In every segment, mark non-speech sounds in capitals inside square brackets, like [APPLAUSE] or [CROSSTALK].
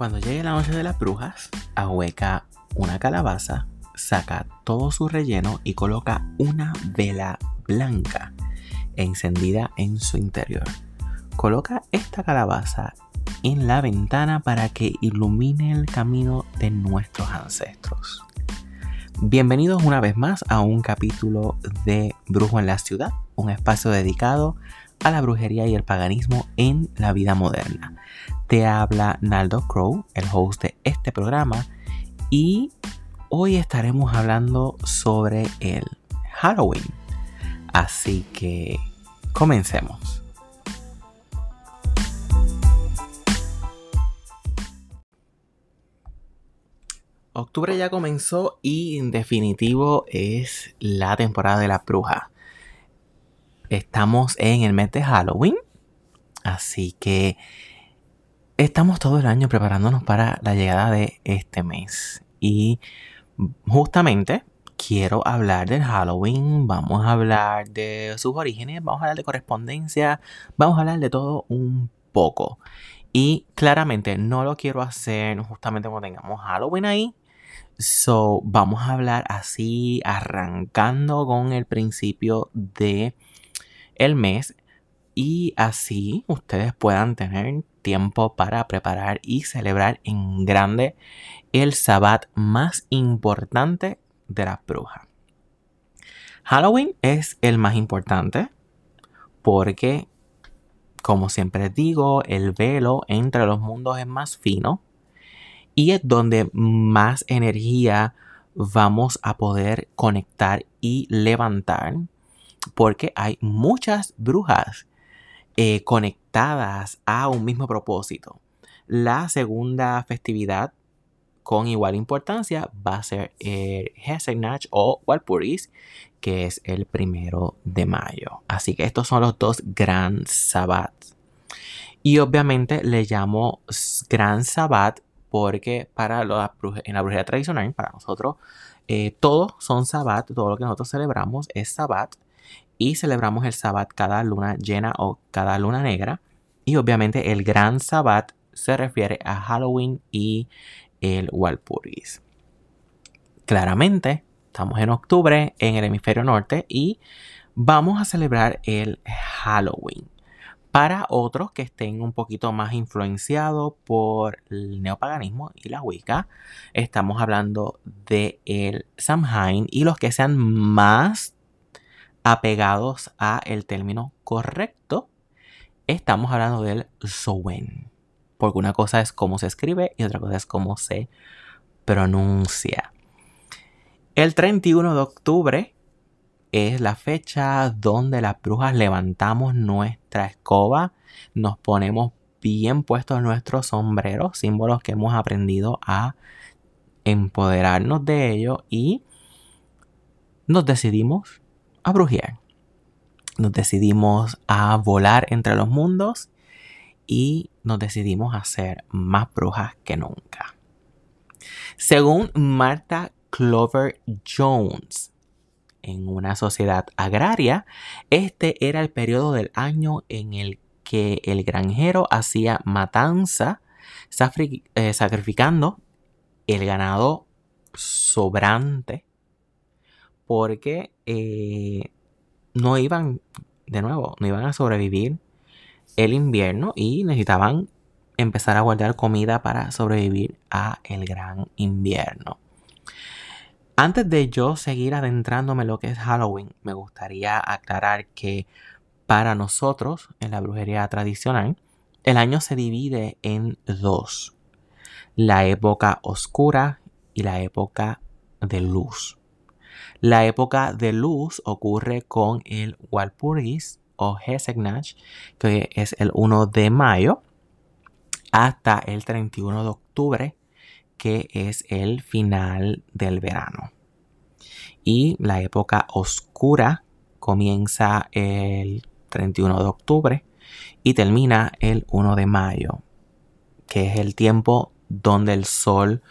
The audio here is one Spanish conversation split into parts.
Cuando llegue la noche de las brujas, ahueca una calabaza, saca todo su relleno y coloca una vela blanca encendida en su interior. Coloca esta calabaza en la ventana para que ilumine el camino de nuestros ancestros. Bienvenidos una vez más a un capítulo de Brujo en la Ciudad, un espacio dedicado a la brujería y el paganismo en la vida moderna. Te habla Naldo Crow, el host de este programa, y hoy estaremos hablando sobre el Halloween. Así que comencemos. Octubre ya comenzó y en definitivo es la temporada de la bruja. Estamos en el mes de Halloween, así que estamos todo el año preparándonos para la llegada de este mes. Y justamente quiero hablar del Halloween, vamos a hablar de sus orígenes, vamos a hablar de correspondencia, vamos a hablar de todo un poco. Y claramente no lo quiero hacer justamente cuando tengamos Halloween ahí. So, vamos a hablar así, arrancando con el principio de el mes. Y así ustedes puedan tener tiempo para preparar y celebrar en grande el sabbat más importante de las brujas. Halloween es el más importante porque, como siempre digo, el velo entre los mundos es más fino y es donde más energía vamos a poder conectar y levantar porque hay muchas brujas eh, conectadas a un mismo propósito. La segunda festividad con igual importancia va a ser el Hesegnach o Walpurgis, que es el primero de mayo. Así que estos son los dos Gran Sabbat. Y obviamente le llamo Gran Sabbat porque para los, en la brujería tradicional, para nosotros, eh, todos son Sabbat, todo lo que nosotros celebramos es Sabbat y celebramos el Sabbat cada luna llena o cada luna negra. Y obviamente el Gran Sabbat se refiere a Halloween y el Walpurgis. Claramente, estamos en octubre en el hemisferio norte y vamos a celebrar el Halloween. Para otros que estén un poquito más influenciados por el neopaganismo y la Wicca, estamos hablando de el Samhain y los que sean más apegados a el término correcto, estamos hablando del Sowen. Porque una cosa es cómo se escribe y otra cosa es cómo se pronuncia. El 31 de octubre es la fecha donde las brujas levantamos nuestra escoba, nos ponemos bien puestos nuestros sombreros, símbolos que hemos aprendido a empoderarnos de ello y nos decidimos a brujear. Nos decidimos a volar entre los mundos y nos decidimos a ser más brujas que nunca. Según Martha Clover Jones, en una sociedad agraria, este era el periodo del año en el que el granjero hacía matanza, eh, sacrificando el ganado sobrante porque eh, no iban, de nuevo, no iban a sobrevivir el invierno y necesitaban empezar a guardar comida para sobrevivir a el gran invierno. Antes de yo seguir adentrándome en lo que es Halloween, me gustaría aclarar que para nosotros, en la brujería tradicional, el año se divide en dos. La época oscura y la época de luz. La época de luz ocurre con el Walpurgis o Hesegnach, que es el 1 de mayo, hasta el 31 de octubre, que es el final del verano. Y la época oscura comienza el 31 de octubre y termina el 1 de mayo, que es el tiempo donde el sol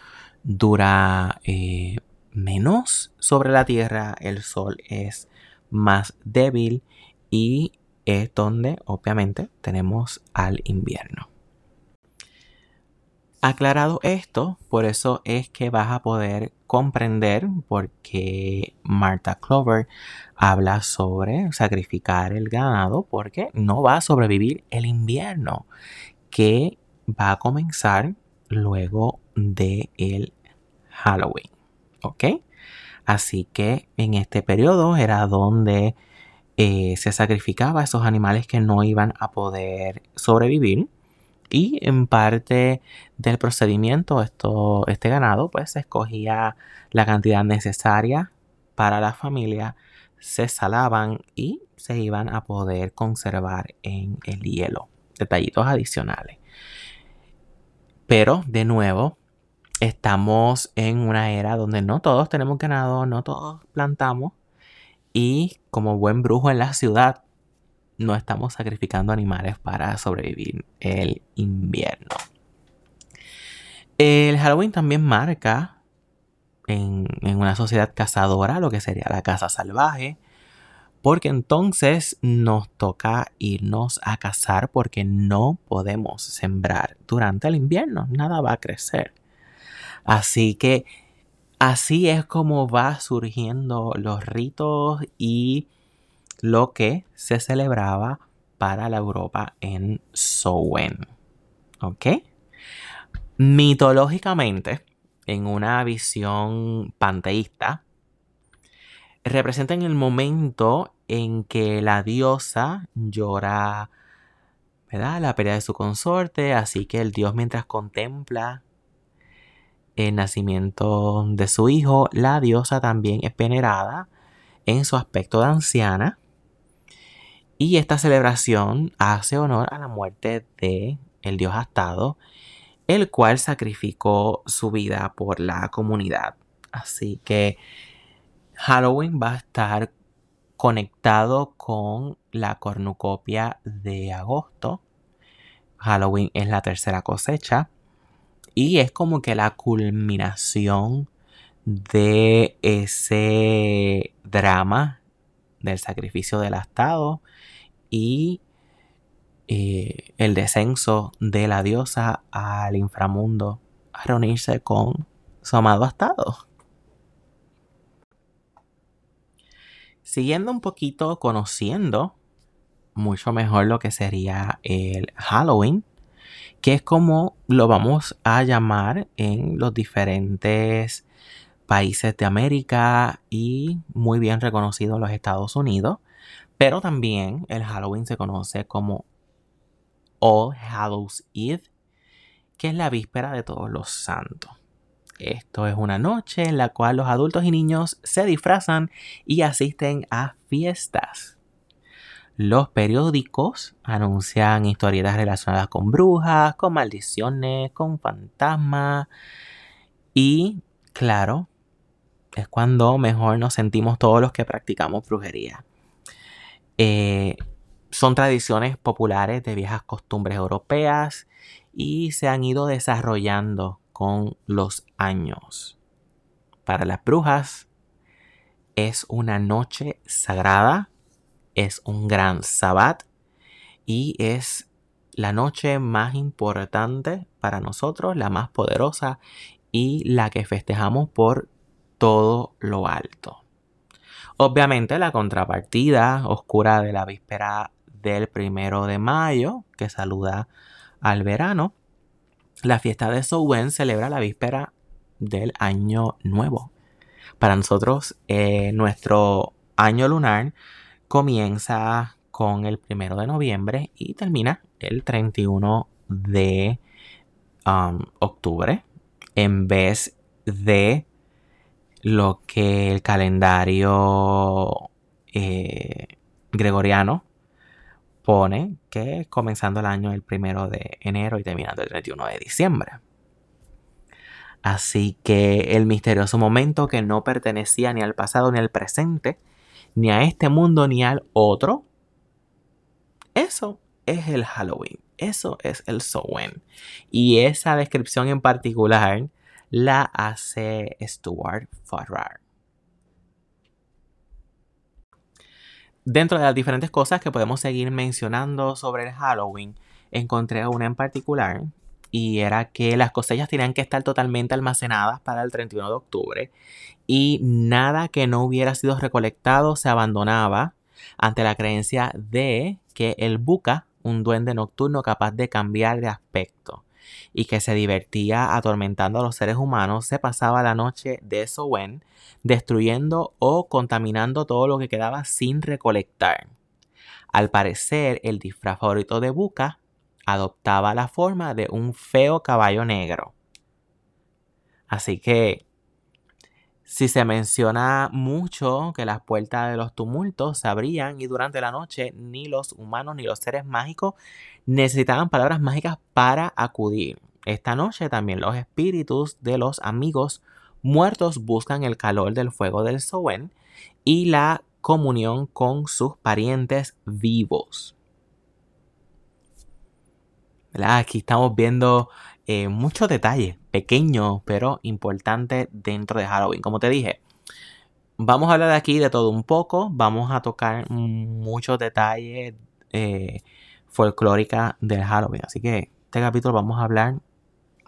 dura eh, menos sobre la Tierra, el Sol es más débil y es donde obviamente tenemos al invierno. Aclarado esto, por eso es que vas a poder comprender por qué Martha Clover habla sobre sacrificar el ganado porque no va a sobrevivir el invierno que va a comenzar luego de el Halloween. ¿Ok? Así que en este periodo era donde eh, se sacrificaba esos animales que no iban a poder sobrevivir y en parte del procedimiento, esto, este ganado, pues se escogía la cantidad necesaria para la familia, se salaban y se iban a poder conservar en el hielo. Detallitos adicionales. Pero, de nuevo, estamos en una era donde no todos tenemos ganado, no todos plantamos. Y como buen brujo en la ciudad, no estamos sacrificando animales para sobrevivir el invierno. El Halloween también marca en, una sociedad cazadora lo que sería la caza salvaje, porque entonces nos toca irnos a cazar porque no podemos sembrar durante el invierno, nada va a crecer. Así que así es como va surgiendo los ritos y lo que se celebraba para la Europa en Sowen. ¿Ok? Mitológicamente, en una visión panteísta, representan el momento en que la diosa llora ¿verdad? la pérdida de su consorte, así que el dios mientras contempla el nacimiento de su hijo, la diosa también es venerada en su aspecto de anciana y esta celebración hace honor a la muerte de el dios Astado, el cual sacrificó su vida por la comunidad. Así que Halloween va a estar conectado con la cornucopia de agosto. Halloween es la tercera cosecha y es como que la culminación de ese drama del sacrificio del astado y eh, el descenso de la diosa al inframundo a reunirse con su amado estado. Siguiendo un poquito conociendo mucho mejor lo que sería el Halloween, que es como lo vamos a llamar en los diferentes países de América y muy bien reconocido en los Estados Unidos. Pero también el Halloween se conoce como All Hallows Eve, que es la víspera de todos los santos. Esto es una noche en la cual los adultos y niños se disfrazan y asisten a fiestas. Los periódicos anuncian historietas relacionadas con brujas, con maldiciones, con fantasmas. Y claro, es cuando mejor nos sentimos todos los que practicamos brujería. Eh, son tradiciones populares de viejas costumbres europeas y se han ido desarrollando con los años. Para las brujas es una noche sagrada, es un gran sabbat y es la noche más importante para nosotros, la más poderosa y la que festejamos por todo lo alto. Obviamente la contrapartida oscura de la víspera del primero de mayo, que saluda al verano, la fiesta de Sowen celebra la víspera del año nuevo. Para nosotros, eh, nuestro año lunar comienza con el primero de noviembre y termina el 31 de um, octubre en vez de lo que el calendario eh, gregoriano pone que comenzando el año el primero de enero y terminando el 31 de diciembre. Así que el misterioso momento que no pertenecía ni al pasado ni al presente, ni a este mundo ni al otro, eso es el Halloween, eso es el Samhain. Y esa descripción en particular la hace Stuart Farrar. Dentro de las diferentes cosas que podemos seguir mencionando sobre el Halloween, encontré una en particular y era que las cosechas tenían que estar totalmente almacenadas para el 31 de octubre y nada que no hubiera sido recolectado se abandonaba ante la creencia de que el buca, un duende nocturno capaz de cambiar de aspecto y que se divertía atormentando a los seres humanos, se pasaba la noche de Sowen destruyendo o contaminando todo lo que quedaba sin recolectar. Al parecer, el disfraz favorito de Buca adoptaba la forma de un feo caballo negro. Así que, si se menciona mucho que las puertas de los tumultos se abrían y durante la noche ni los humanos ni los seres mágicos necesitaban palabras mágicas para acudir. Esta noche también los espíritus de los amigos muertos buscan el calor del fuego del Sowen y la comunión con sus parientes vivos. Aquí estamos viendo eh, muchos detalles, pequeños pero importantes dentro de Halloween. Como te dije, vamos a hablar aquí de todo un poco. Vamos a tocar muchos detalles eh, folclóricos del Halloween. Así que este capítulo vamos a hablar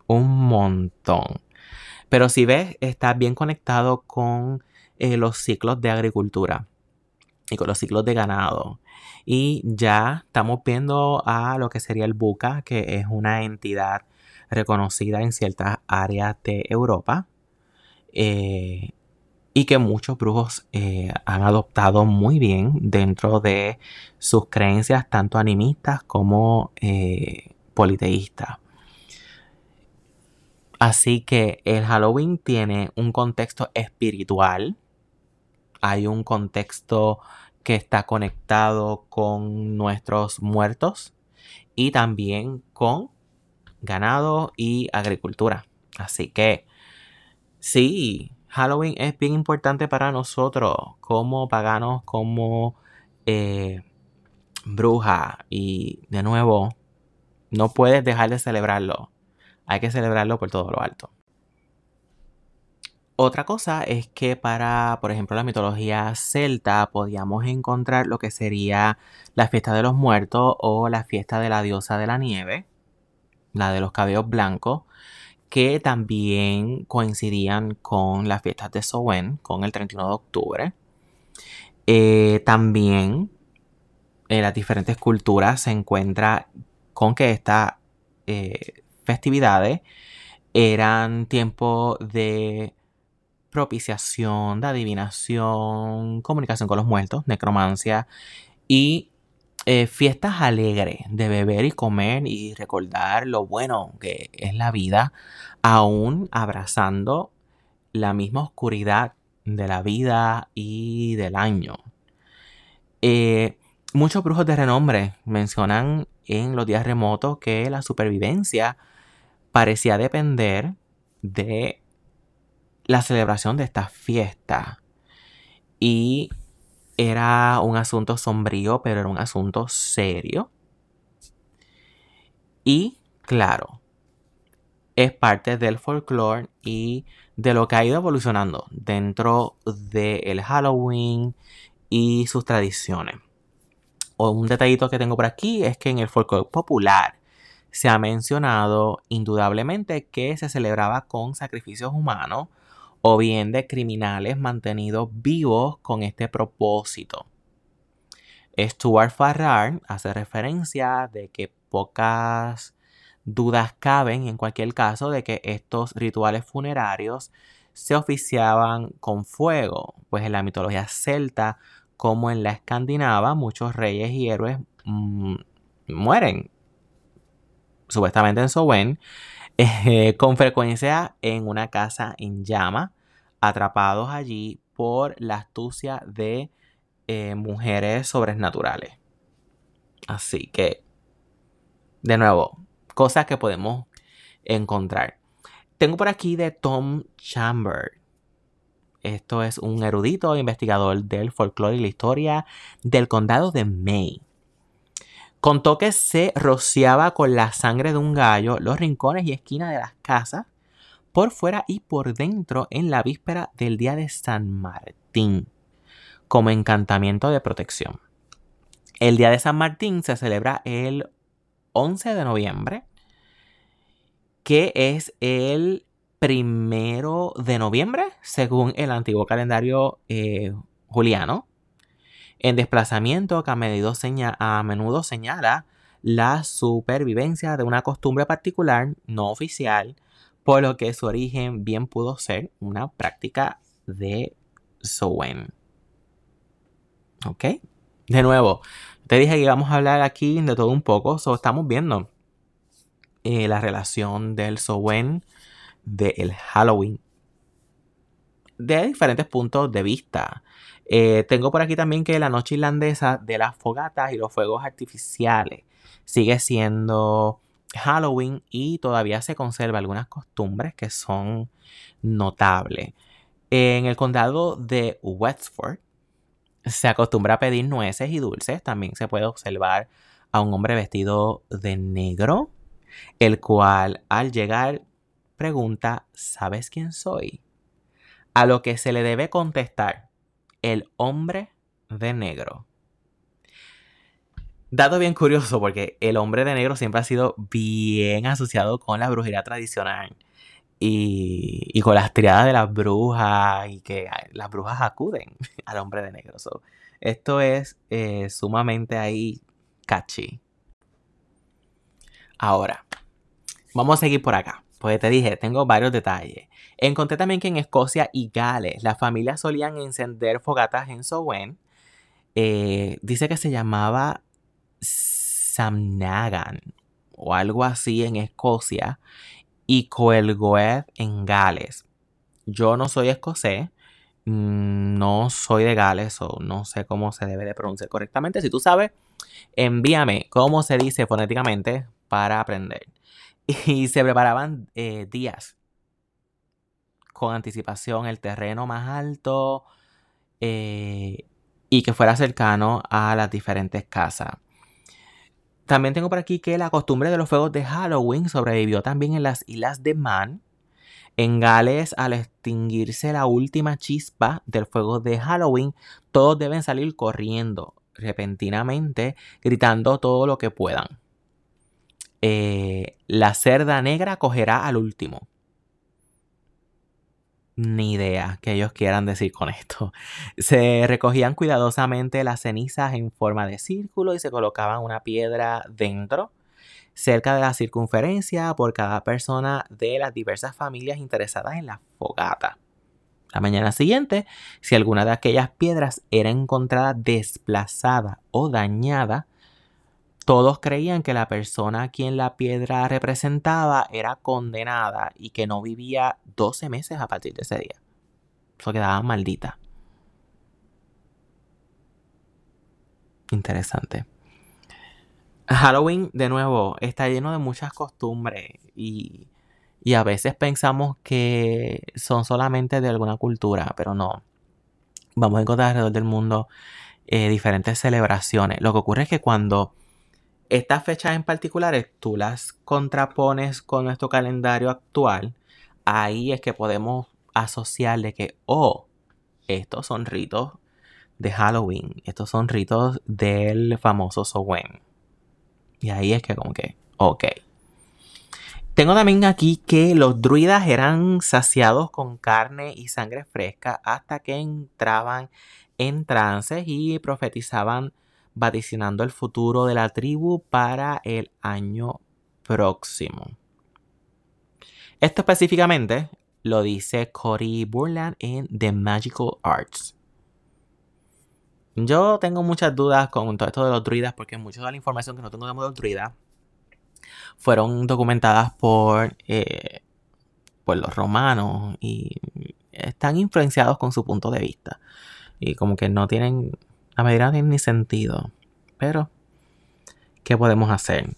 un montón. Pero si ves, está bien conectado con eh, los ciclos de agricultura y con los ciclos de ganado. Y ya estamos viendo a lo que sería el Buca, que es una entidad reconocida en ciertas áreas de Europa. Eh, y que muchos brujos eh, han adoptado muy bien dentro de sus creencias, tanto animistas como eh, politeístas. Así que el Halloween tiene un contexto espiritual, hay un contexto que está conectado con nuestros muertos y también con ganado y agricultura. Así que sí, Halloween es bien importante para nosotros como paganos, como eh, bruja. Y de nuevo, no puedes dejar de celebrarlo. Hay que celebrarlo por todo lo alto. Otra cosa es que para, por ejemplo, la mitología celta podíamos encontrar lo que sería la fiesta de los muertos o la fiesta de la diosa de la nieve, la de los cabellos blancos, que también coincidían con las fiestas de Sowen, con el 31 de octubre. Eh, también en las diferentes culturas se encuentra con que estas eh, festividades eran tiempo de propiciación, de adivinación, comunicación con los muertos, necromancia y eh, fiestas alegres de beber y comer y recordar lo bueno que es la vida, aún abrazando la misma oscuridad de la vida y del año. Eh, muchos brujos de renombre mencionan en los días remotos que la supervivencia parecía depender de la celebración de esta fiesta. Y era un asunto sombrío, pero era un asunto serio. Y claro, es parte del folclore y de lo que ha ido evolucionando dentro del Halloween y sus tradiciones. un detallito que tengo por aquí es que en el folclore popular se ha mencionado indudablemente que se celebraba con sacrificios humanos o bien de criminales mantenidos vivos con este propósito. Stuart Farrar hace referencia de que pocas dudas caben en cualquier caso de que estos rituales funerarios se oficiaban con fuego, pues en la mitología celta como en la escandinava muchos reyes y héroes mm, mueren supuestamente en Sowen eh, con frecuencia en una casa en llama, atrapados allí por la astucia de eh, mujeres sobrenaturales. Así que, de nuevo, cosas que podemos encontrar. Tengo por aquí de Tom Chamber. Esto es un erudito investigador del folclore y la historia del condado de Maine. Contó que se rociaba con la sangre de un gallo los rincones y esquinas de las casas, por fuera y por dentro en la víspera del día de San Martín, como encantamiento de protección. El día de San Martín se celebra el 11 de noviembre que es el primero de noviembre, según el antiguo calendario eh, juliano, en desplazamiento que a, menudo señala la supervivencia de una costumbre particular no oficial, por lo que su origen bien pudo ser una práctica de Sowen. ¿Ok? De nuevo, te dije que íbamos a hablar aquí de todo un poco, so estamos viendo eh, la relación del Sowen del Halloween de diferentes puntos de vista. Eh, tengo por aquí también que la noche irlandesa de las fogatas y los fuegos artificiales sigue siendo Halloween y todavía se conserva algunas costumbres que son notables. En el condado de Wexford se acostumbra a pedir nueces y dulces. También se puede observar a un hombre vestido de negro, el cual al llegar pregunta, ¿sabes quién soy? A lo que se le debe contestar, el hombre de negro. Dato bien curioso porque el hombre de negro siempre ha sido bien asociado con la brujería tradicional y, con las triadas de las brujas y que las brujas acuden [LAUGHS] al hombre de negro. esto es eh, sumamente ahí catchy. Ahora, vamos a seguir por acá. Pues te dije, tengo varios detalles. Encontré también que en Escocia y Gales las familias solían encender fogatas en Sowen. Eh, dice que se llamaba Samnagan o algo así en Escocia y Coelgoeth en Gales. Yo no soy escocés, mm, no soy de Gales o no sé cómo se debe de pronunciar correctamente. Si tú sabes, envíame cómo se dice fonéticamente para aprender. [LAUGHS] Y se preparaban eh, días con anticipación el terreno más alto eh, y que fuera cercano a las diferentes casas. También tengo por aquí que la costumbre de los fuegos de Halloween sobrevivió también en las islas de Man. En Gales, al extinguirse la última chispa del fuego de Halloween, todos deben salir corriendo repentinamente, gritando todo lo que puedan. Eh, la cerda negra cogerá al último ni idea que ellos quieran decir con esto. [LAUGHS] Se recogían cuidadosamente las cenizas en forma de círculo y se colocaban una piedra dentro, cerca de la circunferencia, por cada persona de las diversas familias interesadas en la fogata. La mañana siguiente, si alguna de aquellas piedras era encontrada desplazada o dañada, todos creían que la persona a quien la piedra representaba era condenada y que no vivía 12 meses a partir de ese día. Eso quedaba maldita. Interesante. Halloween, de nuevo, está lleno de muchas costumbres y, a veces pensamos que son solamente de alguna cultura, pero no. Vamos a encontrar alrededor del mundo eh, diferentes celebraciones. Lo que ocurre es que cuando estas fechas en particulares tú las contrapones con nuestro calendario actual, ahí es que podemos asociarle que, oh, estos son ritos de Halloween, estos son ritos del famoso Sowen. Y ahí es que como que, ok. Tengo también aquí que los druidas eran saciados con carne y sangre fresca hasta que entraban en trances y profetizaban vaticinando el futuro de la tribu para el año próximo. Esto específicamente lo dice Cory Burland en The Magical Arts. Yo tengo muchas dudas con todo esto de los druidas porque mucha de la información que no tengo de los druidas fueron documentadas por, eh, por los romanos y están influenciados con su punto de vista. Y como que no tienen la medida no tiene ni sentido. Pero, ¿qué podemos hacer?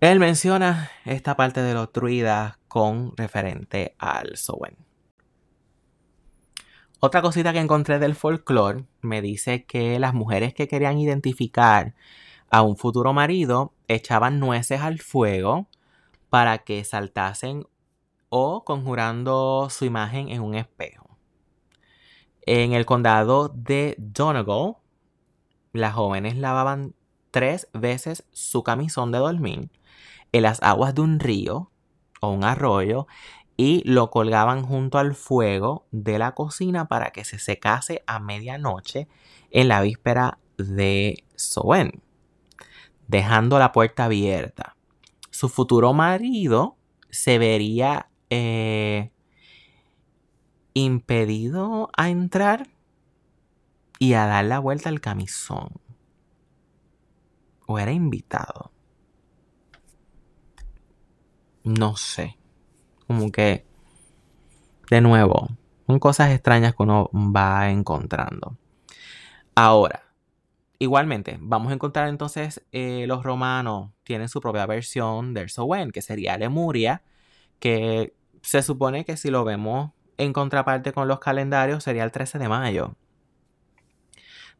Él menciona esta parte de los druidas con referente al Sowen. Otra cosita que encontré del folclore me dice que las mujeres que querían identificar a un futuro marido echaban nueces al fuego para que saltasen o conjurando su imagen en un espejo. En el condado de Donegal, las jóvenes lavaban tres veces su camisón de dormir en las aguas de un río o un arroyo y lo colgaban junto al fuego de la cocina para que se secase a medianoche en la víspera de Soen, dejando la puerta abierta. Su futuro marido se vería eh, impedido a entrar y a dar la vuelta al camisón. O era invitado. No sé. Como que, de nuevo, son cosas extrañas que uno va encontrando. Ahora, igualmente, vamos a encontrar entonces eh, los romanos tienen su propia versión del Sowen, que sería Lemuria, que se supone que si lo vemos en contraparte con los calendarios sería el 13 de mayo.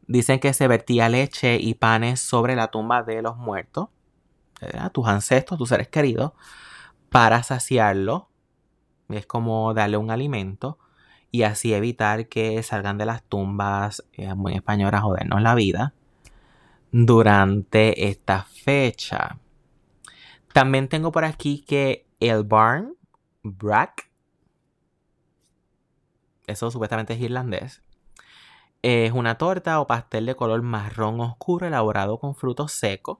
Dicen que se vertía leche y panes sobre la tumba de los muertos, tus ancestros, tus seres queridos, para saciarlo. Es como darle un alimento y así evitar que salgan de las tumbas, eh, muy español, a jodernos la vida durante esta fecha. También tengo por aquí que el barn, brack, eso supuestamente es irlandés, es una torta o pastel de color marrón oscuro elaborado con frutos secos.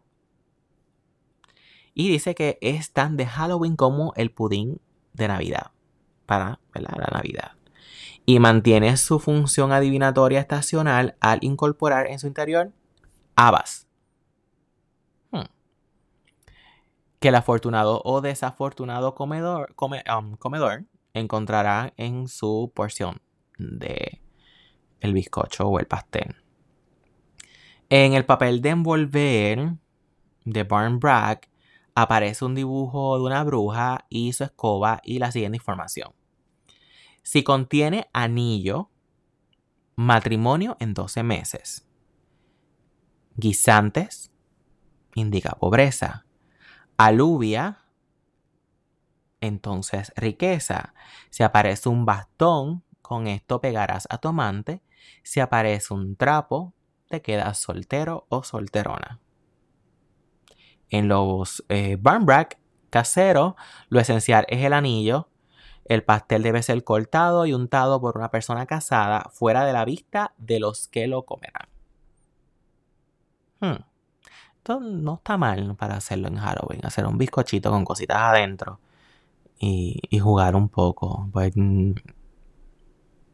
Y dice que es tan de Halloween como el pudín de Navidad. Para la Navidad. Y mantiene su función adivinatoria estacional al incorporar en su interior habas. Hmm. Que el afortunado o desafortunado comedor, um, comedor encontrará en su porción de el bizcocho o el pastel. En el papel de envolver de Barn Bragg aparece un dibujo de una bruja y su escoba y la siguiente información. Si contiene anillo, matrimonio en 12 meses. Guisantes, indica pobreza. Aluvia, entonces riqueza. Si aparece un bastón, con esto pegarás a tu amante si aparece un trapo, te quedas soltero o solterona. En los eh, barnbrack caseros, lo esencial es el anillo. El pastel debe ser cortado y untado por una persona casada fuera de la vista de los que lo comerán. Hmm. Esto no está mal para hacerlo en Halloween, hacer un bizcochito con cositas adentro y, jugar un poco. Pues, mm,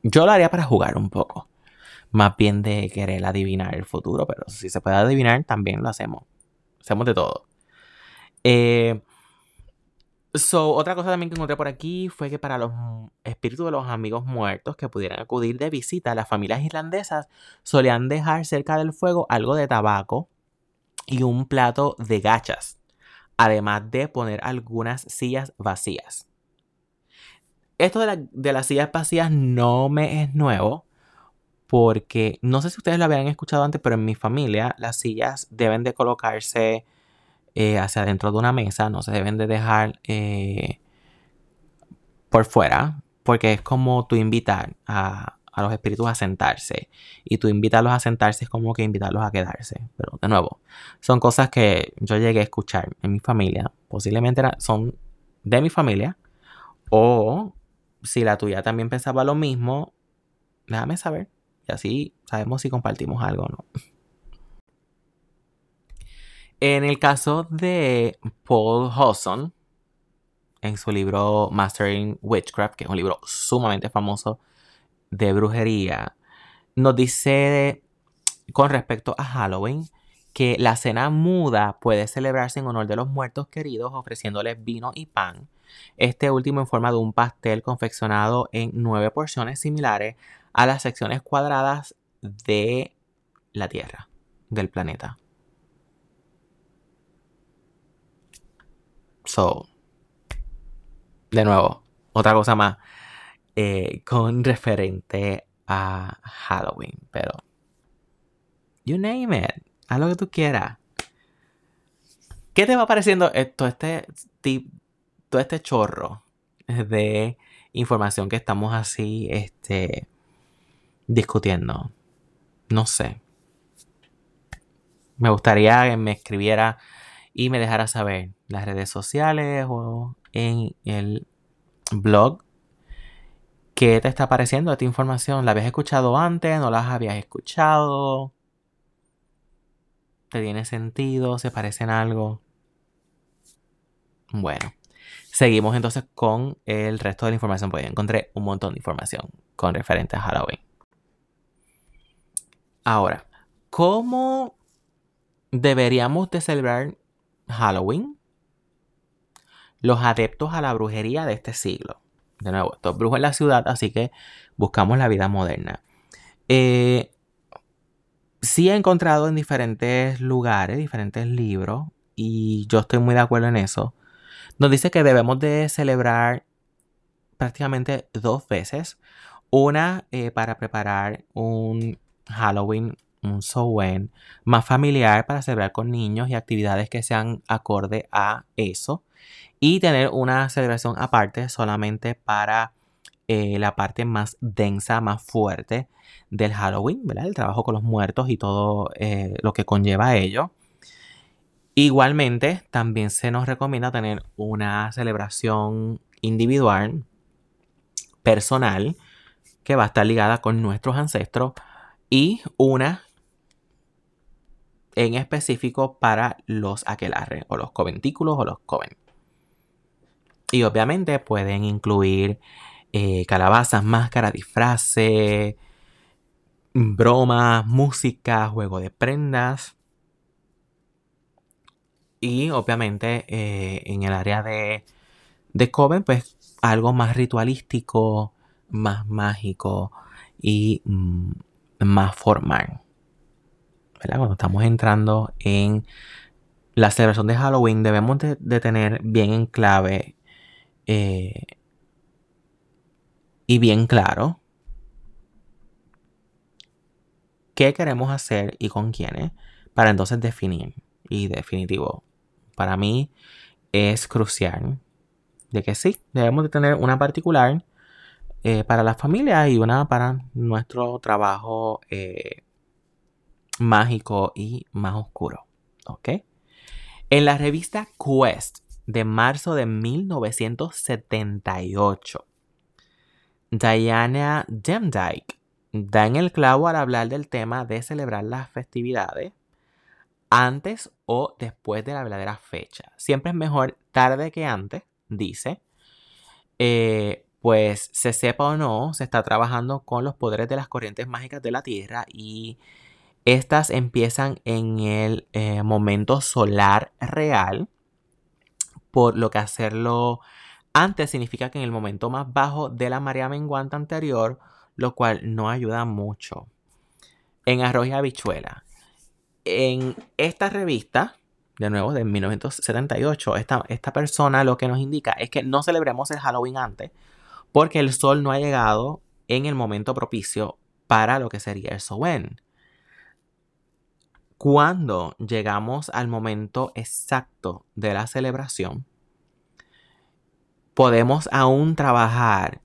yo lo haría para jugar un poco más bien de querer adivinar el futuro, pero si se puede adivinar, también lo hacemos. Hacemos de todo. Eh, so, otra cosa también que encontré por aquí fue que para los espíritus de los amigos muertos que pudieran acudir de visita, las familias irlandesas solían dejar cerca del fuego algo de tabaco y un plato de gachas, además de poner algunas sillas vacías. Esto de, las sillas vacías no me es nuevo porque no sé si ustedes lo habían escuchado antes, pero en mi familia las sillas deben de colocarse eh, hacia adentro de una mesa, no se deben de dejar eh, por fuera, porque es como tú invitar a, a, los espíritus a sentarse y tú invitarlos a sentarse es como que invitarlos a quedarse, pero de nuevo, son cosas que yo llegué a escuchar en mi familia, posiblemente son de mi familia, o si la tuya también pensaba lo mismo, déjame saber. Y así sabemos si compartimos algo o no. En el caso de Paul Hawson, en su libro Mastering Witchcraft, que es un libro sumamente famoso de brujería, nos dice con respecto a Halloween que la cena muda puede celebrarse en honor de los muertos queridos ofreciéndoles vino y pan. Este último en forma de un pastel confeccionado en nueve porciones similares a las secciones cuadradas de la Tierra, del planeta. So, de nuevo, otra cosa más eh, con referente a Halloween, pero you name it, haz lo que tú quieras. ¿Qué te va pareciendo esto, este, todo este chorro de información que estamos así, este, discutiendo. No sé. Me gustaría que me escribiera y me dejara saber las redes sociales o en el blog qué te está pareciendo esta información. ¿La habías escuchado antes? ¿No la habías escuchado? ¿Te tiene sentido? ¿Se parecen algo? Bueno, seguimos entonces con el resto de la información, porque encontré un montón de información con referente a Halloween. Ahora, ¿cómo deberíamos de celebrar Halloween? Los adeptos a la brujería de este siglo. De nuevo, esto es en la ciudad, así que buscamos la vida moderna. Eh, sí he encontrado en diferentes lugares, diferentes libros, y yo estoy muy de acuerdo en eso, nos dice que debemos de celebrar prácticamente dos veces. Una eh, para preparar un Halloween, un Samhain más familiar para celebrar con niños y actividades que sean acorde a eso. Y tener una celebración aparte solamente para eh, la parte más densa, más fuerte del Halloween, ¿verdad? El trabajo con los muertos y todo eh, lo que conlleva ello. Igualmente, también se nos recomienda tener una celebración individual, personal, que va a estar ligada con nuestros ancestros y una en específico para los aquelarres o los coventículos o los coven. Y obviamente pueden incluir eh, calabazas, máscaras, disfraces, bromas, música, juego de prendas. Y obviamente eh, en el área de, de Coven, pues algo más ritualístico, más mágico y mm, más formal. Cuando estamos entrando en la celebración de Halloween, debemos de, tener bien en clave eh, y bien claro qué queremos hacer y con quiénes para entonces definir. Y definitivo, para mí es crucial de que sí, debemos de tener una particular eh, para la familia y una para nuestro trabajo eh, mágico y más oscuro. ¿Ok? En la revista Quest de marzo de 1978, Diana Demdike da en el clavo al hablar del tema de celebrar las festividades antes o después de la verdadera fecha. Siempre es mejor tarde que antes, dice. Eh, pues se sepa o no, se está trabajando con los poderes de las corrientes mágicas de la Tierra y estas empiezan en el eh, momento solar real, por lo que hacerlo antes significa que en el momento más bajo de la marea menguante anterior, lo cual no ayuda mucho. En arroz y habichuela. En esta revista, de nuevo, de 1978, esta, esta persona lo que nos indica es que no celebremos el Halloween antes, porque el sol no ha llegado en el momento propicio para lo que sería el Sowen. Cuando llegamos al momento exacto de la celebración, podemos aún trabajar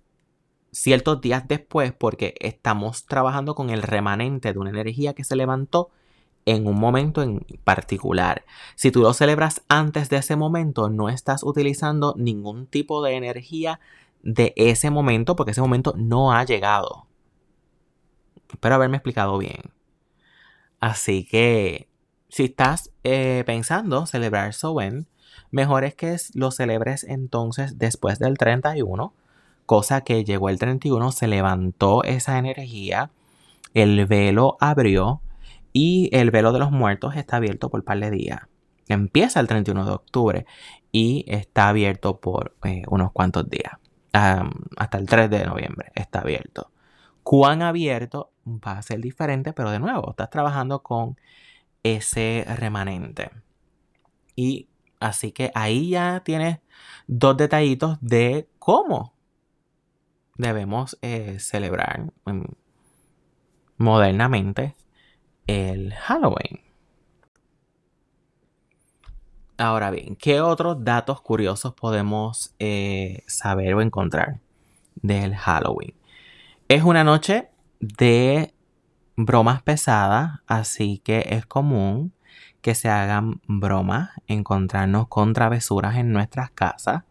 ciertos días después porque estamos trabajando con el remanente de una energía que se levantó en un momento en particular. Si tú lo celebras antes de ese momento, no estás utilizando ningún tipo de energía de ese momento porque ese momento no ha llegado. Espero haberme explicado bien. Así que si estás eh, pensando celebrar Sowen, mejor es que lo celebres entonces después del 31, cosa que llegó el 31, se levantó esa energía, el velo abrió y el velo de los muertos está abierto por un par de días. Empieza el 31 de octubre y está abierto por eh, unos cuantos días. hasta el 3 de noviembre está abierto. Cuán abierto va a ser diferente, pero de nuevo, estás trabajando con ese remanente. Y Así que ahí ya tienes dos detallitos de cómo debemos eh, celebrar mm, modernamente el Halloween. Ahora bien, ¿qué otros datos curiosos podemos eh, saber o encontrar del Halloween? Es una noche de bromas pesadas, así que es común que se hagan bromas, encontrarnos con travesuras en nuestras casas.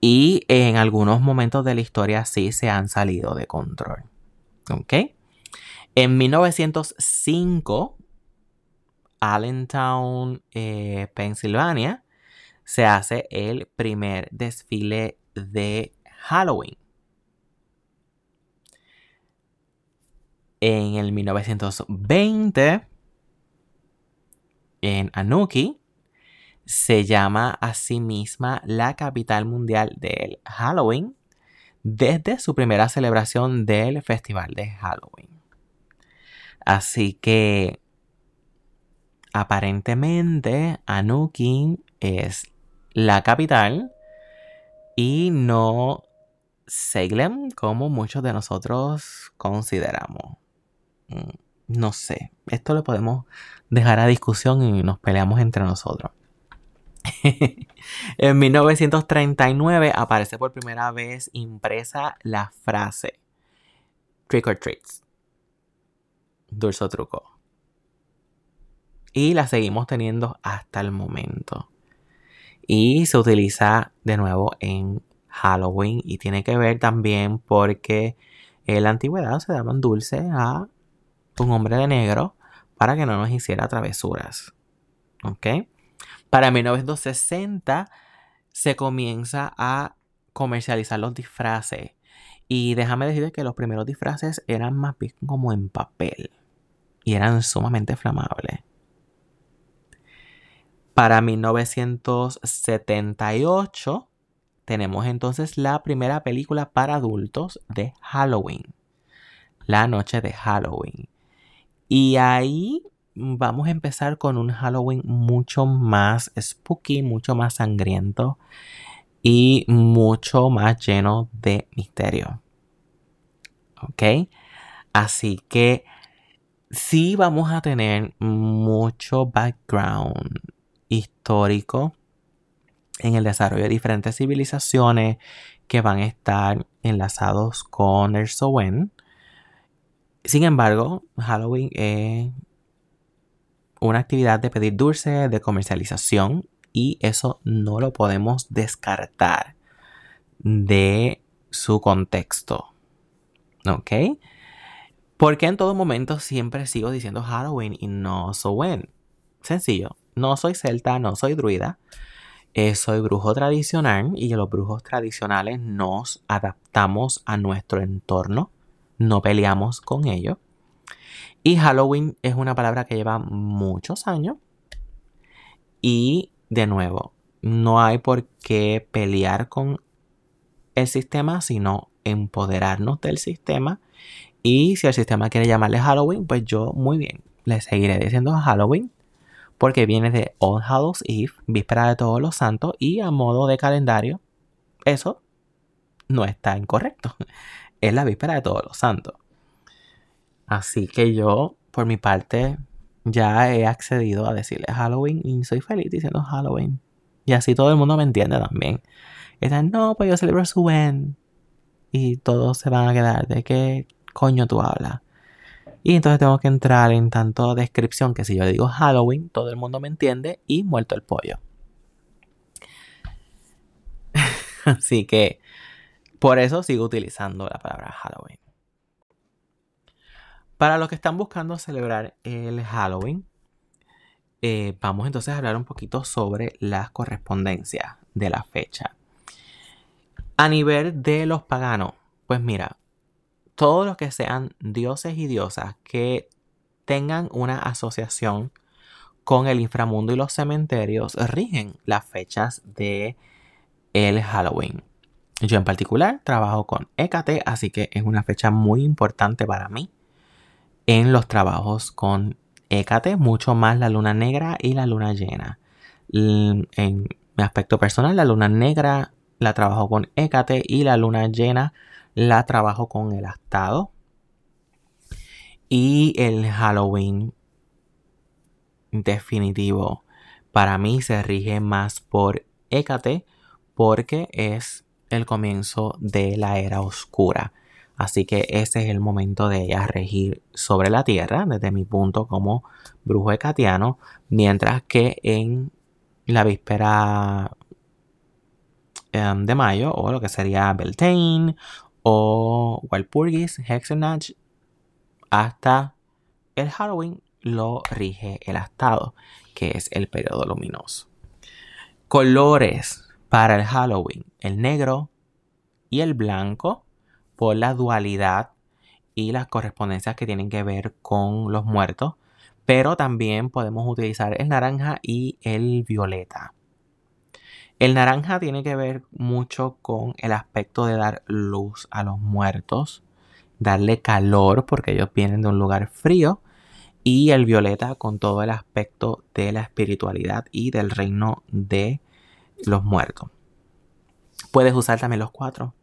Y en algunos momentos de la historia sí se han salido de control. ¿Ok? En 1905, Allentown, eh, Pensilvania, se hace el primer desfile de Halloween. En el 1920, en Anuki, se llama a sí misma la capital mundial del Halloween desde su primera celebración del Festival de Halloween. Así que aparentemente Anuki es la capital y no Salem como muchos de nosotros consideramos. Mm, no sé, esto lo podemos dejar a discusión y nos peleamos entre nosotros. [LAUGHS] en 1939 aparece por primera vez impresa la frase Trick or Treats. Dulce truco. Y la seguimos teniendo hasta el momento. Y se utiliza de nuevo en Halloween y tiene que ver también porque en la antigüedad se daban dulces a un hombre de negro para que no nos hiciera travesuras. ¿Ok? Para 1960 se comienza a comercializar los disfraces. Y déjame decirte que los primeros disfraces eran más bien como en papel. Y eran sumamente flamables. Para 1978 tenemos entonces la primera película para adultos de Halloween. La noche de Halloween. Y ahí vamos a empezar con un Halloween mucho más spooky, mucho más sangriento y mucho más lleno de misterio. ¿Ok? Así que sí vamos a tener mucho background histórico en el desarrollo de diferentes civilizaciones que van a estar enlazados con el Sowen. Sin embargo, Halloween es una actividad de pedir dulce, de comercialización, y eso no lo podemos descartar de su contexto. ¿Ok? Porque en todo momento siempre sigo diciendo Halloween y no Sowen? Sencillo, no soy celta, no soy druida. Eh, soy brujo tradicional y los brujos tradicionales nos adaptamos a nuestro entorno, no peleamos con ellos. Y Halloween es una palabra que lleva muchos años. Y de nuevo, no hay por qué pelear con el sistema, sino empoderarnos del sistema. Y si el sistema quiere llamarle Halloween, pues yo muy bien, le seguiré diciendo Halloween porque viene de All Hallows Eve, víspera de todos los santos, y a modo de calendario, eso no está incorrecto. Es la víspera de todos los santos. Así que yo, por mi parte, ya he accedido a decirle Halloween y soy feliz diciendo Halloween. Y así todo el mundo me entiende también. Están, no, pues yo celebro su Ben. Y todos se van a quedar de qué coño tú hablas. Y entonces tengo que entrar en tanto descripción que si yo digo Halloween, todo el mundo me entiende y muerto el pollo. [LAUGHS] Así que por eso sigo utilizando la palabra Halloween. Para los que están buscando celebrar el Halloween, eh, vamos entonces a hablar un poquito sobre las correspondencias de la fecha. A nivel de los paganos, pues mira, todos los que sean dioses y diosas que tengan una asociación con el inframundo y los cementerios rigen las fechas de el Halloween. Yo en particular trabajo con Hécate, así que es una fecha muy importante para mí en los trabajos con Hécate, mucho más la luna negra y la luna llena. En mi aspecto personal, la luna negra la trabajo con Hécate y la luna llena la trabajo con el astado. Y el Halloween definitivo para mí se rige más por Hécate porque es el comienzo de la era oscura. Así que ese es el momento de ella regir sobre la tierra, desde mi punto como brujo hecatiano, mientras que en la víspera em, de mayo, o lo que sería Beltane, o Walpurgis, Hexenach, hasta el Halloween lo rige el astado, que es el periodo luminoso. Colores para el Halloween, el negro y el blanco, por la dualidad y las correspondencias que tienen que ver con los muertos, pero también podemos utilizar el naranja y el violeta. El naranja tiene que ver mucho con el aspecto de dar luz a los muertos, darle calor porque ellos vienen de un lugar frío y el violeta con todo el aspecto de la espiritualidad y del reino de los muertos. Puedes usar también los cuatro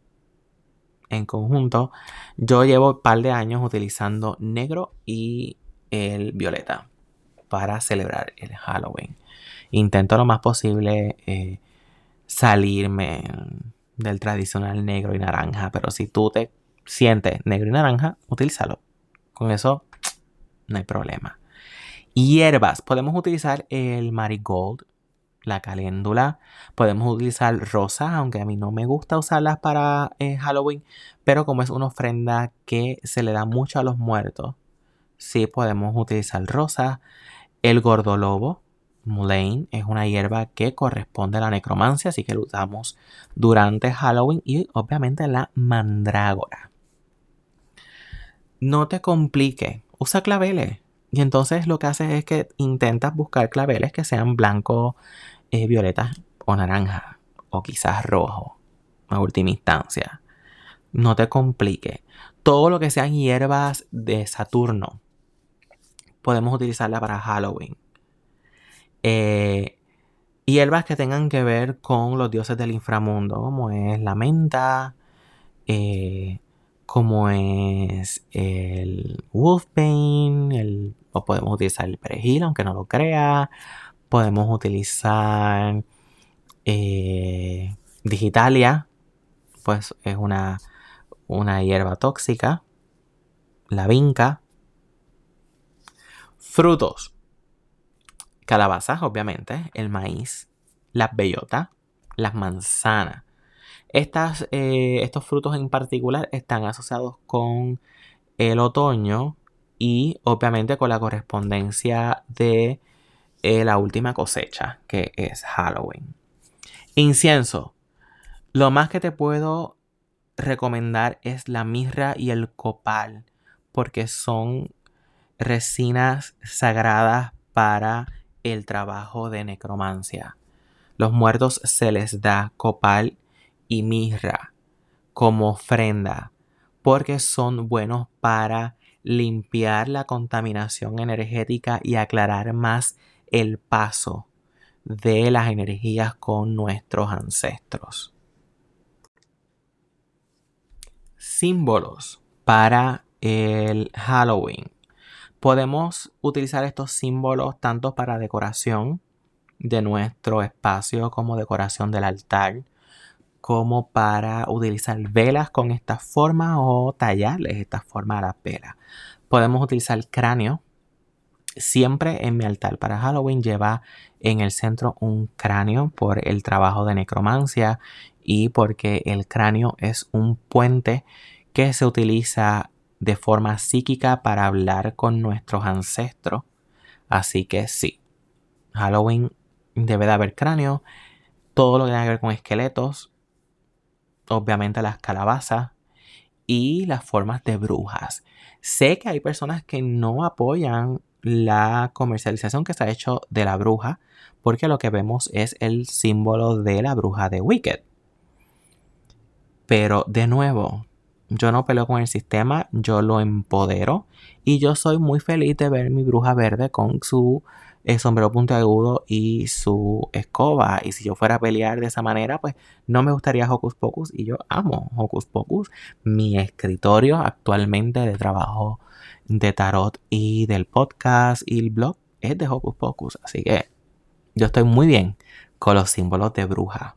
en conjunto. Yo llevo un par de años utilizando negro y el violeta para celebrar el Halloween. Intento lo más posible eh, salirme del tradicional negro y naranja, pero si tú te sientes negro y naranja, utilízalo. Con eso no hay problema. Hierbas, podemos utilizar el marigold, la caléndula, podemos utilizar rosas, aunque a mí no me gusta usarlas para eh, Halloween, pero como es una ofrenda que se le da mucho a los muertos, sí podemos utilizar rosas. El gordolobo, mullein, es una hierba que corresponde a la necromancia, así que lo usamos durante Halloween y obviamente la mandrágora. No te complique, usa claveles. Y entonces lo que haces es que intentas buscar claveles que sean blanco, eh, violeta o naranja, o quizás rojo, a última instancia. No te complique. Todo lo que sean hierbas de Saturno, podemos utilizarla para Halloween. Eh, hierbas que tengan que ver con los dioses del inframundo, como es la menta, eh, como es el wolfbane, el, o podemos utilizar el perejil, aunque no lo crea. Podemos utilizar eh, digitalia, pues es una, una hierba tóxica. La vinca, Frutos. Calabazas, obviamente, el maíz, las bellotas, las manzanas. Estas, eh, estos frutos en particular están asociados con el otoño y obviamente con la correspondencia de la última cosecha, que es Halloween. Incienso. Lo más que te puedo recomendar es la mirra y el copal, porque son resinas sagradas para el trabajo de necromancia. Los muertos se les da copal y mirra como ofrenda porque son buenos para limpiar la contaminación energética y aclarar más el paso de las energías con nuestros ancestros. Símbolos para el Halloween. Podemos utilizar estos símbolos tanto para decoración de nuestro espacio como decoración del altar, como para utilizar velas con esta forma o tallarles esta forma a las velas. Podemos utilizar cráneo. Siempre en mi altar para Halloween lleva en el centro un cráneo por el trabajo de necromancia y porque el cráneo es un puente que se utiliza de forma psíquica para hablar con nuestros ancestros. Así que sí, Halloween debe de haber cráneo, todo lo que tenga que ver con esqueletos, obviamente las calabazas y las formas de brujas. Sé que hay personas que no apoyan la comercialización que se ha hecho de la bruja, porque lo que vemos es el símbolo de la bruja de Wicked. Pero de nuevo, yo no peleo con el sistema, yo lo empodero y yo soy muy feliz de ver mi bruja verde con su eh, sombrero puntiagudo y su escoba. Y si yo fuera a pelear de esa manera, pues no me gustaría Hocus Pocus y yo amo Hocus Pocus. Mi escritorio actualmente de trabajo de tarot y del podcast y el blog es de Hocus Pocus. Así que yo estoy muy bien con los símbolos de bruja.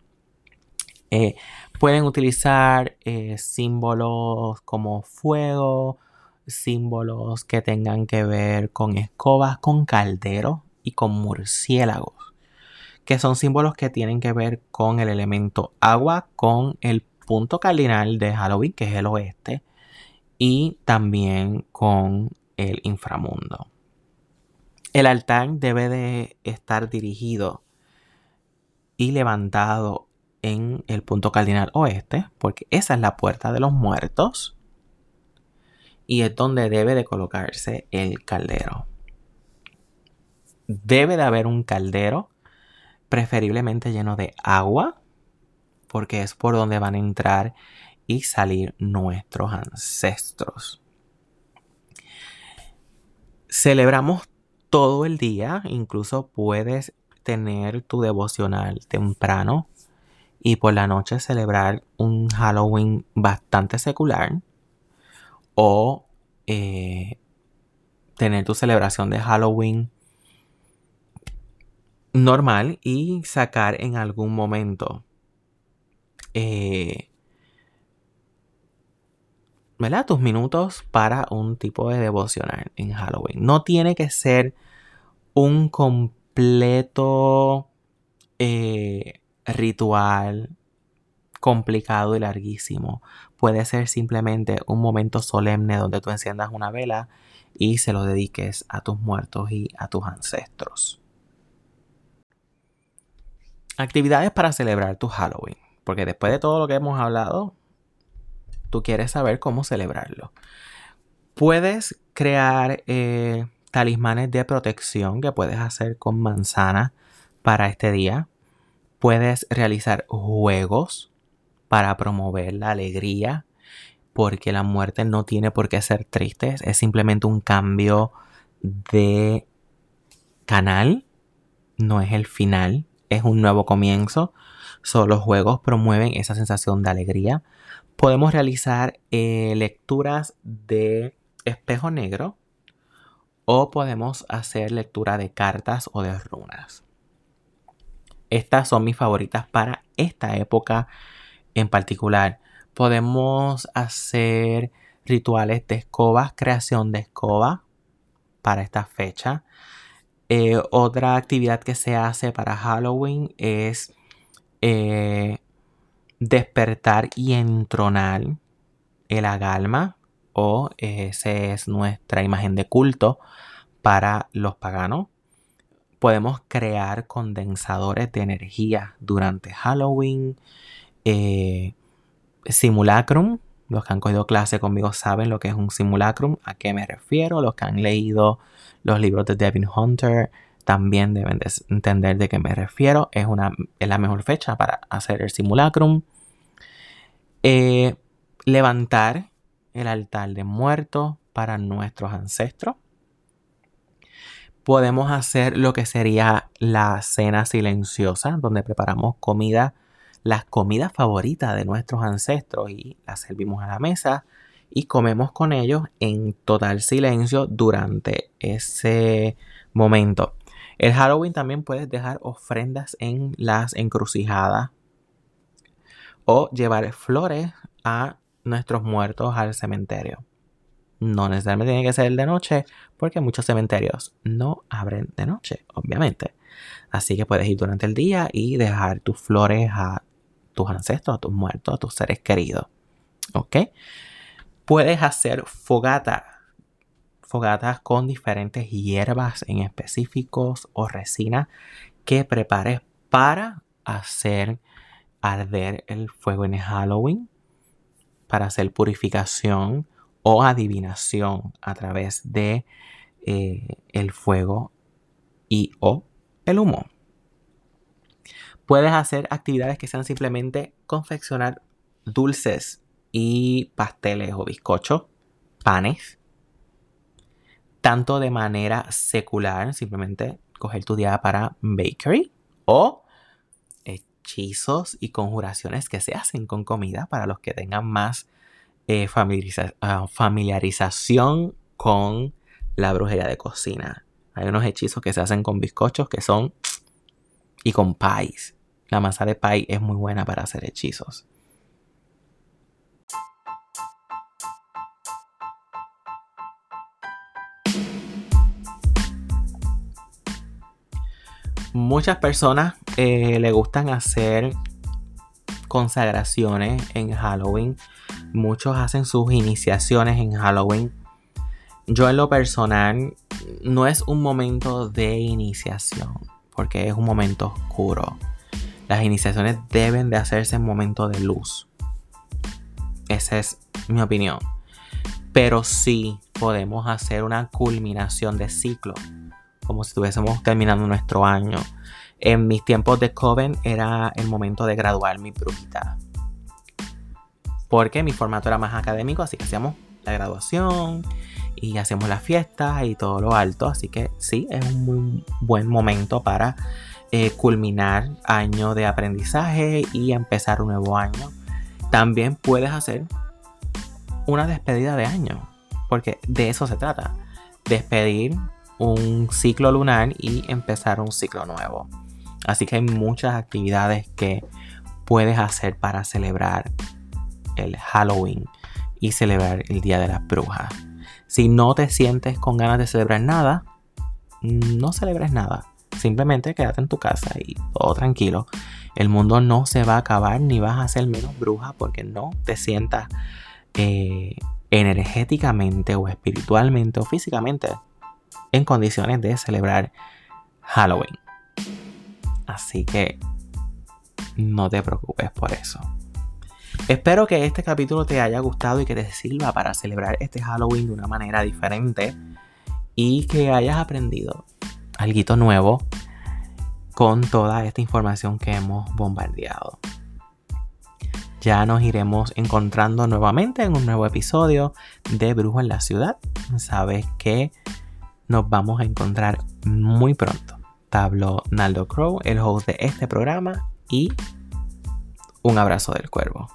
Eh, pueden utilizar eh, símbolos como fuego, símbolos que tengan que ver con escobas, con calderos y con murciélagos. que son símbolos que tienen que ver con el elemento agua, con el punto cardinal de Halloween, que es el oeste, y también con el inframundo. El altar debe de estar dirigido y levantado en el punto cardinal oeste, porque esa es la puerta de los muertos y es donde debe de colocarse el caldero. Debe de haber un caldero, preferiblemente lleno de agua, porque es por donde van a entrar y salir nuestros ancestros. Celebramos todo el día, incluso puedes tener tu devocional temprano y por la noche celebrar un Halloween bastante secular o eh, tener tu celebración de Halloween normal y sacar en algún momento eh, tus minutos para un tipo de devocional en Halloween. No tiene que ser un completo eh, ritual complicado y larguísimo. Puede ser simplemente un momento solemne donde tú enciendas una vela y se lo dediques a tus muertos y a tus ancestros. Actividades para celebrar tu Halloween. Porque después de todo lo que hemos hablado, tú quieres saber cómo celebrarlo. Puedes crear eh, talismanes de protección que puedes hacer con manzana para este día. Puedes realizar juegos para promover la alegría, porque la muerte no tiene por qué ser triste, es simplemente un cambio de canal, no es el final, es un nuevo comienzo. Solo los juegos promueven esa sensación de alegría. Podemos realizar eh, lecturas de espejo negro o podemos hacer lectura de cartas o de runas. Estas son mis favoritas para esta época en particular. Podemos hacer rituales de escobas, creación de escoba para esta fecha. Eh, otra actividad que se hace para Halloween es eh, despertar y entronar el agalma o esa es nuestra imagen de culto para los paganos. Podemos crear condensadores de energía durante Halloween. Eh, simulacrum. Los que han cogido clase conmigo saben lo que es un simulacrum, a qué me refiero. Los que han leído los libros de Devin Hunter también deben entender de qué me refiero. Es, una, es la mejor fecha para hacer el simulacrum. Eh, levantar el altar de muertos para nuestros ancestros. Podemos hacer lo que sería la cena silenciosa, donde preparamos comida las comidas favoritas de nuestros ancestros y las servimos a la mesa y comemos con ellos en total silencio durante ese momento. El Halloween también puedes dejar ofrendas en las encrucijadas o llevar flores a nuestros muertos al cementerio. No necesariamente tiene que ser de noche porque muchos cementerios no abren de noche, obviamente. Así que puedes ir durante el día y dejar tus flores a tus ancestros, a tus muertos, a tus seres queridos. ¿Ok? Puedes hacer fogata, fogatas con diferentes hierbas en específicos o resina que prepares para hacer arder el fuego en Halloween, para hacer purificación o adivinación a través de eh, el fuego y o el humo. Puedes hacer actividades que sean simplemente confeccionar dulces y pasteles o bizcochos, panes, tanto de manera secular, simplemente coger tu día para bakery, o hechizos y conjuraciones que se hacen con comida para los que tengan más eh, ah, familiarización con la brujería de cocina. Hay unos hechizos que se hacen con bizcochos que son y con pies. La masa de pie es muy buena para hacer hechizos. Muchas personas eh, le gustan hacer consagraciones en Halloween. Muchos hacen sus iniciaciones en Halloween. Yo en lo personal no es un momento de iniciación porque es un momento oscuro. Las iniciaciones deben de hacerse en momento de luz. Esa es mi opinión. Pero sí podemos hacer una culminación de ciclo, como si estuviésemos terminando nuestro año. En mis tiempos de Coven era el momento de graduar mi brujita. Porque mi formato era más académico, así que hacíamos la graduación y hacemos la fiesta y todo lo alto. Así que sí, es un muy buen momento para eh, culminar año de aprendizaje y empezar un nuevo año. También puedes hacer una despedida de año, porque de eso se trata. Despedir un ciclo lunar y empezar un ciclo nuevo. Así que hay muchas actividades que puedes hacer para celebrar el Halloween y celebrar el Día de las Brujas. Si no te sientes con ganas de celebrar nada, no celebres nada. Simplemente quédate en tu casa y todo tranquilo. El mundo no se va a acabar ni vas a ser menos bruja porque no te sientas eh, energéticamente o espiritualmente o físicamente en condiciones de celebrar Halloween. Así que no te preocupes por eso. Espero que este capítulo te haya gustado y que te sirva para celebrar este Halloween de una manera diferente y que hayas aprendido algo nuevo con toda esta información que hemos bombardeado. Ya nos iremos encontrando nuevamente en un nuevo episodio de Brujo en la Ciudad. Sabes que nos vamos a encontrar muy pronto. Tablo Naldo Crow, el host de este programa, y un abrazo del cuervo.